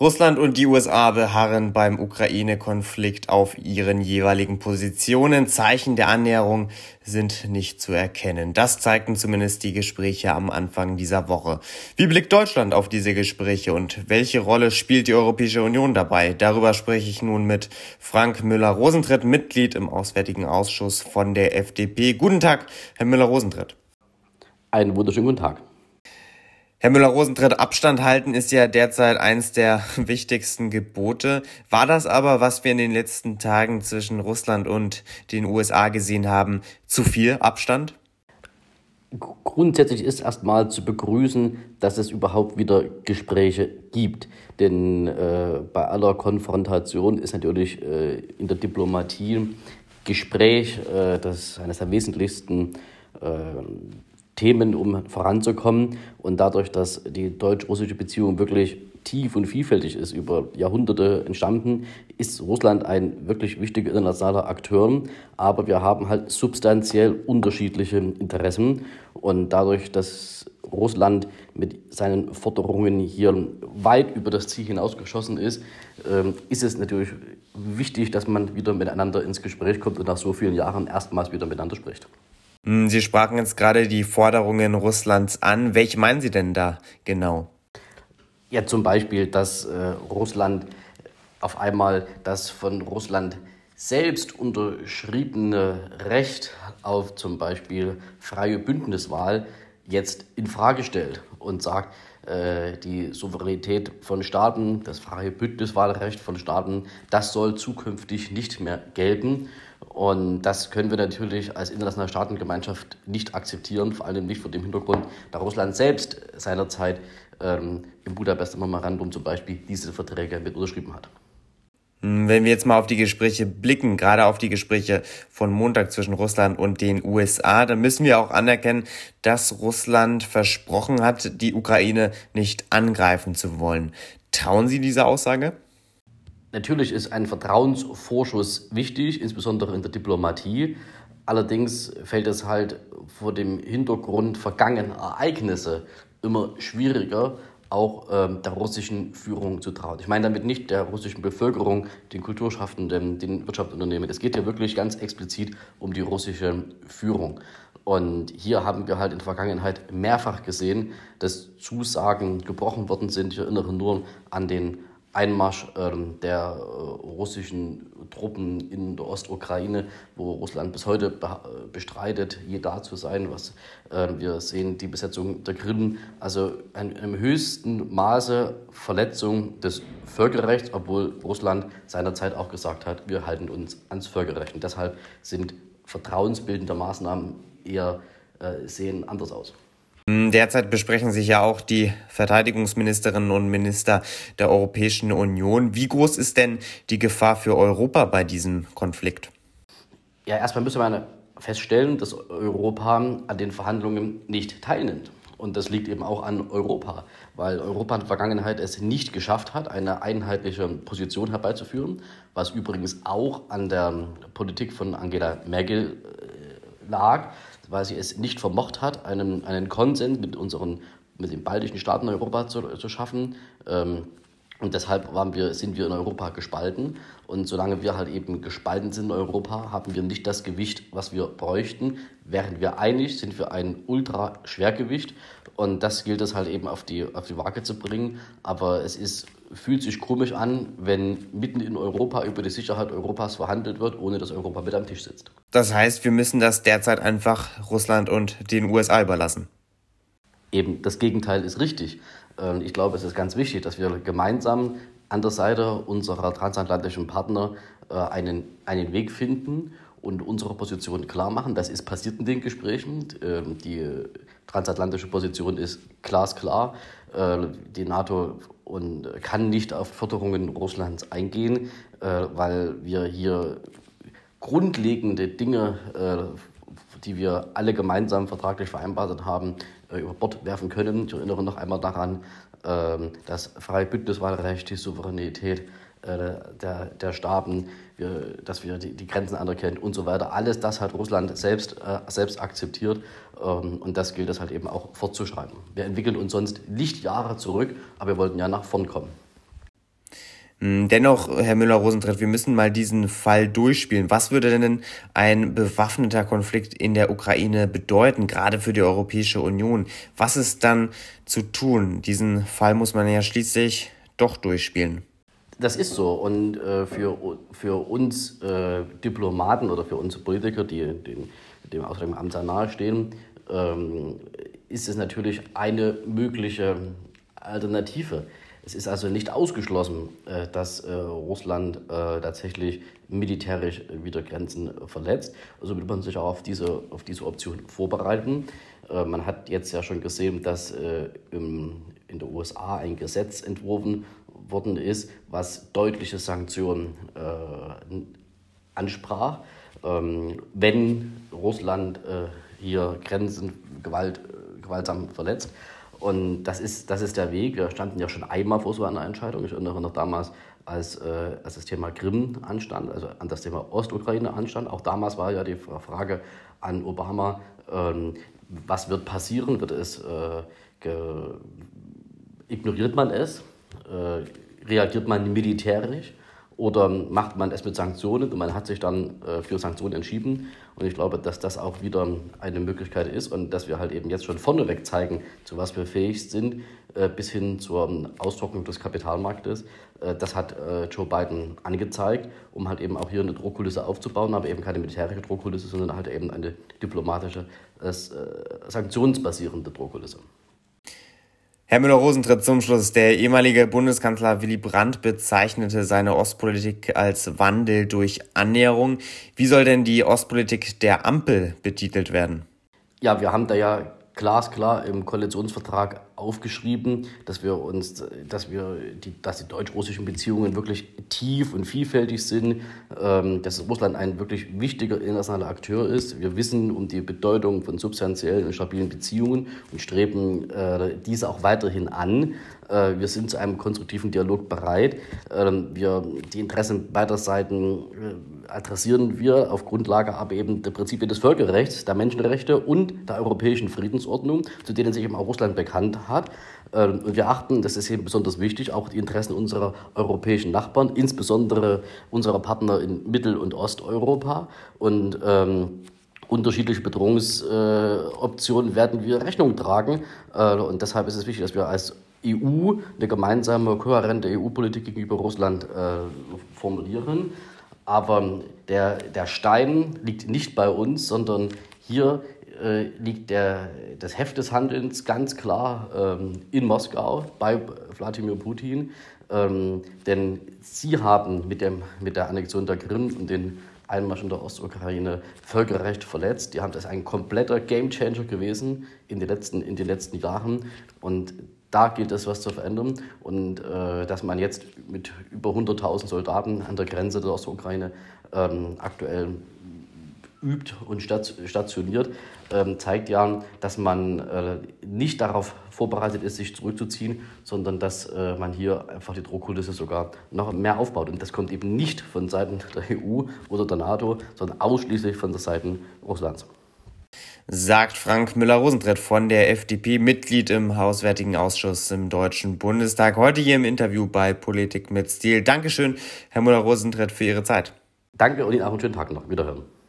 Russland und die USA beharren beim Ukraine-Konflikt auf ihren jeweiligen Positionen. Zeichen der Annäherung sind nicht zu erkennen. Das zeigten zumindest die Gespräche am Anfang dieser Woche. Wie blickt Deutschland auf diese Gespräche und welche Rolle spielt die Europäische Union dabei? Darüber spreche ich nun mit Frank Müller-Rosentritt, Mitglied im Auswärtigen Ausschuss von der FDP. Guten Tag, Herr Müller-Rosentritt. Einen wunderschönen guten Tag. Herr Müller-Rosentritt, Abstand halten ist ja derzeit eines der wichtigsten Gebote. War das aber, was wir in den letzten Tagen zwischen Russland und den USA gesehen haben, zu viel Abstand? Grundsätzlich ist erstmal zu begrüßen, dass es überhaupt wieder Gespräche gibt. Denn äh, bei aller Konfrontation ist natürlich äh, in der Diplomatie Gespräch äh, das eines der wesentlichsten äh, Themen, um voranzukommen. Und dadurch, dass die deutsch-russische Beziehung wirklich tief und vielfältig ist, über Jahrhunderte entstanden, ist Russland ein wirklich wichtiger internationaler Akteur. Aber wir haben halt substanziell unterschiedliche Interessen. Und dadurch, dass Russland mit seinen Forderungen hier weit über das Ziel hinausgeschossen ist, ähm, ist es natürlich wichtig, dass man wieder miteinander ins Gespräch kommt und nach so vielen Jahren erstmals wieder miteinander spricht. Hm, Sie sprachen jetzt gerade die Forderungen Russlands an. Welche meinen Sie denn da genau? Ja, zum Beispiel, dass äh, Russland auf einmal das von Russland selbst unterschriebene Recht auf zum Beispiel freie Bündniswahl jetzt in Frage stellt und sagt, äh, die Souveränität von Staaten, das freie Bündniswahlrecht von Staaten, das soll zukünftig nicht mehr gelten. Und das können wir natürlich als internationale Staatengemeinschaft nicht akzeptieren, vor allem nicht vor dem Hintergrund, da Russland selbst seinerzeit ähm, im Budapester Memorandum zum Beispiel diese Verträge mit unterschrieben hat. Hm, wenn wir jetzt mal auf die Gespräche blicken, gerade auf die Gespräche von Montag zwischen Russland und den USA, dann müssen wir auch anerkennen, dass Russland versprochen hat, die Ukraine nicht angreifen zu wollen. Trauen Sie dieser Aussage? Natürlich ist ein Vertrauensvorschuss wichtig, insbesondere in der Diplomatie. Allerdings fällt es halt vor dem Hintergrund vergangener Ereignisse immer schwieriger, auch ähm, der russischen Führung zu trauen. Ich meine damit nicht der russischen Bevölkerung, den Kulturschaffenden, den Wirtschaftsunternehmen. Es geht hier wirklich ganz explizit um die russische Führung. Und hier haben wir halt in der Vergangenheit mehrfach gesehen, dass Zusagen gebrochen worden sind. Ich erinnere nur an den Einmarsch ähm, der äh, russischen Truppen in der Ostukraine, wo Russland bis heute äh, bestreitet, je da zu sein. Was, äh, wir sehen die Besetzung der Krim, also ein, im höchsten Maße Verletzung des Völkerrechts, obwohl Russland seinerzeit auch gesagt hat, wir halten uns ans Völkerrecht. Und deshalb sind vertrauensbildende Maßnahmen eher äh, sehen anders aus. Hm, derzeit besprechen sich ja auch die Verteidigungsministerinnen und Minister der Europäischen Union. Wie groß ist denn die Gefahr für Europa bei diesem Konflikt? Ja, erstmal müssen wir feststellen, dass Europa an den Verhandlungen nicht teilnimmt. Und das liegt eben auch an Europa, weil Europa in der Vergangenheit es nicht geschafft hat, eine einheitliche Position herbeizuführen, was übrigens auch an der Politik von Angela Merkel äh, lag weil sie es nicht vermocht hat, einen, einen Konsens mit, unseren, mit den baltischen Staaten Europa zu, zu schaffen. Ähm, und deshalb waren wir, sind wir in Europa gespalten. Und solange wir halt eben gespalten sind in Europa, haben wir nicht das Gewicht, was wir bräuchten. Wären wir einig, sind wir ein Ultraschwergewicht. Und das gilt es halt eben auf die, auf die Waage zu bringen. Aber es ist, fühlt sich komisch an, wenn mitten in Europa über die Sicherheit Europas verhandelt wird, ohne dass Europa mit am Tisch sitzt. Das heißt, wir müssen das derzeit einfach Russland und den USA überlassen. Eben, das Gegenteil ist richtig. Ähm, ich glaube, es ist ganz wichtig, dass wir gemeinsam an der Seite unserer transatlantischen Partner äh, einen, einen Weg finden und unsere Position klar machen. Das ist passiert in den Gesprächen. Ähm, die transatlantische Position ist glasklar. Äh, die NATO kann nicht auf Forderungen Russlands eingehen, äh, weil wir hier grundlegende Dinge, die wir alle gemeinsam vertraglich vereinbart haben, über Bord werfen können. Ich erinnere noch einmal daran, ähm, das freie Bündniswahlrecht, die Souveränität äh, der, der Staaten, dass wir die, die, Grenzen anerkennen und so weiter. Alles das hat Russland selbst, äh, selbst akzeptiert ähm, und das gilt es halt eben auch fortzuschreiben. Wir entwickeln uns sonst Lichtjahre zurück, aber wir wollten ja nach vorn kommen. Hm, dennoch, Herr Müller-Rosentritt, wir müssen mal diesen Fall durchspielen. Was würde denn ein bewaffneter Konflikt in der Ukraine bedeuten, gerade für die Europäische Union? Was ist dann zu tun? Diesen Fall muss man ja schließlich doch durchspielen. Das ist so. Und äh, für, für uns äh, Diplomaten oder für uns Politiker, die den, dem Ausdruck Amt sehr nahestehen, ähm, ist es natürlich eine mögliche Alternative. Es ist also nicht ausgeschlossen, äh, dass äh, Russland äh, tatsächlich militärisch wieder Grenzen verletzt. Also wird man sich auch auf diese, auf diese Option vorbereiten. Man hat jetzt ja schon gesehen, dass in den USA ein Gesetz entworfen worden ist, was deutliche Sanktionen ansprach. Ähm, wenn Russland hier Grenzen gewalt, gewaltsam verletzt. Und das ist, das ist der Weg. Wir standen ja schon einmal vor so einer Entscheidung. Ich erinnere noch damals, als, äh, als das Thema Krim anstand, also an das Thema Ostukraine anstand. Auch damals war ja die Frage an Obama, ähm, was wird passieren? Wird es, äh, ignoriert man es? Äh, reagiert man militärisch? Oder macht man es mit Sanktionen und man hat sich dann äh, für Sanktionen entschieden. Und ich glaube, dass das auch wieder eine Möglichkeit ist und dass wir halt eben jetzt schon vorneweg zeigen, zu was wir fähig sind, äh, bis hin zur Austrocknung des Kapitalmarktes. Äh, das hat Joe Biden angezeigt, um halt eben auch hier eine Drohkulisse aufzubauen, aber eben keine militärische Drohkulisse, sondern halt eben eine diplomatische, sanktionsbasierende Drohkulisse. Herr Müller-Rosentritt zum Schluss. Der ehemalige Bundeskanzler Willy Brandt bezeichnete seine Ostpolitik als Wandel durch Annäherung. Wie soll denn die Ostpolitik der Ampel betitelt werden? Ja, wir haben da ja glasklar im Koalitionsvertrag aufgeschrieben, dass wir uns, dass wir die, dass die deutsch-russischen Beziehungen wirklich tief und vielfältig sind, ähm, dass Russland ein wirklich wichtiger internationaler Akteur ist. Wir wissen um die Bedeutung von substanziellen und stabilen Beziehungen und streben äh, diese auch weiterhin an. Äh, wir sind zu einem konstruktiven Dialog bereit. Ähm, wir, die Interessen beider Seiten äh, adressieren wir auf Grundlage aber eben der Prinzipien des Völkerrechts, der Menschenrechte und der europäischen Friedensordnung, zu denen sich eben Russland bekannt hat. Ähm, und wir achten, das ist eben besonders wichtig, auch die Interessen unserer europäischen Nachbarn, insbesondere unserer Partner in Mittel- und Osteuropa. Und ähm, unterschiedliche Bedrohungsoptionen äh, werden wir Rechnung tragen. Äh, und deshalb ist es wichtig, dass wir als EU eine gemeinsame, kohärente EU-Politik gegenüber Russland äh, formulieren. Aber der, der Stein liegt nicht bei uns, sondern hier äh, liegt der, das Heft des Handelns ganz klar ähm, in Moskau bei Wladimir Putin. Ähm, denn sie haben mit, dem, mit der Annexion der Krim und den Einmarsch in der Ostukraine Völkerrecht verletzt. Die haben das ein kompletter Gamechanger gewesen in den letzten, in den letzten Jahren. Und da gilt es, was zu verändern. Und äh, dass man jetzt mit über 100.000 Soldaten an der Grenze der Ostukraine ähm, aktuell übt und stationiert, ähm, zeigt ja, dass man äh, nicht darauf vorbereitet ist, sich zurückzuziehen, sondern dass äh, man hier einfach die Drohkulisse sogar noch mehr aufbaut. Und das kommt eben nicht von Seiten der EU oder der NATO, sondern ausschließlich von der Seite Russlands sagt Frank Müller-Rosentritt von der FDP, Mitglied im Hauswärtigen Ausschuss im Deutschen Bundestag. Heute hier im Interview bei Politik mit Stil. Dankeschön, Herr Müller-Rosentritt, für Ihre Zeit. Danke und Ihnen auch einen schönen Tag noch. Wiederhören.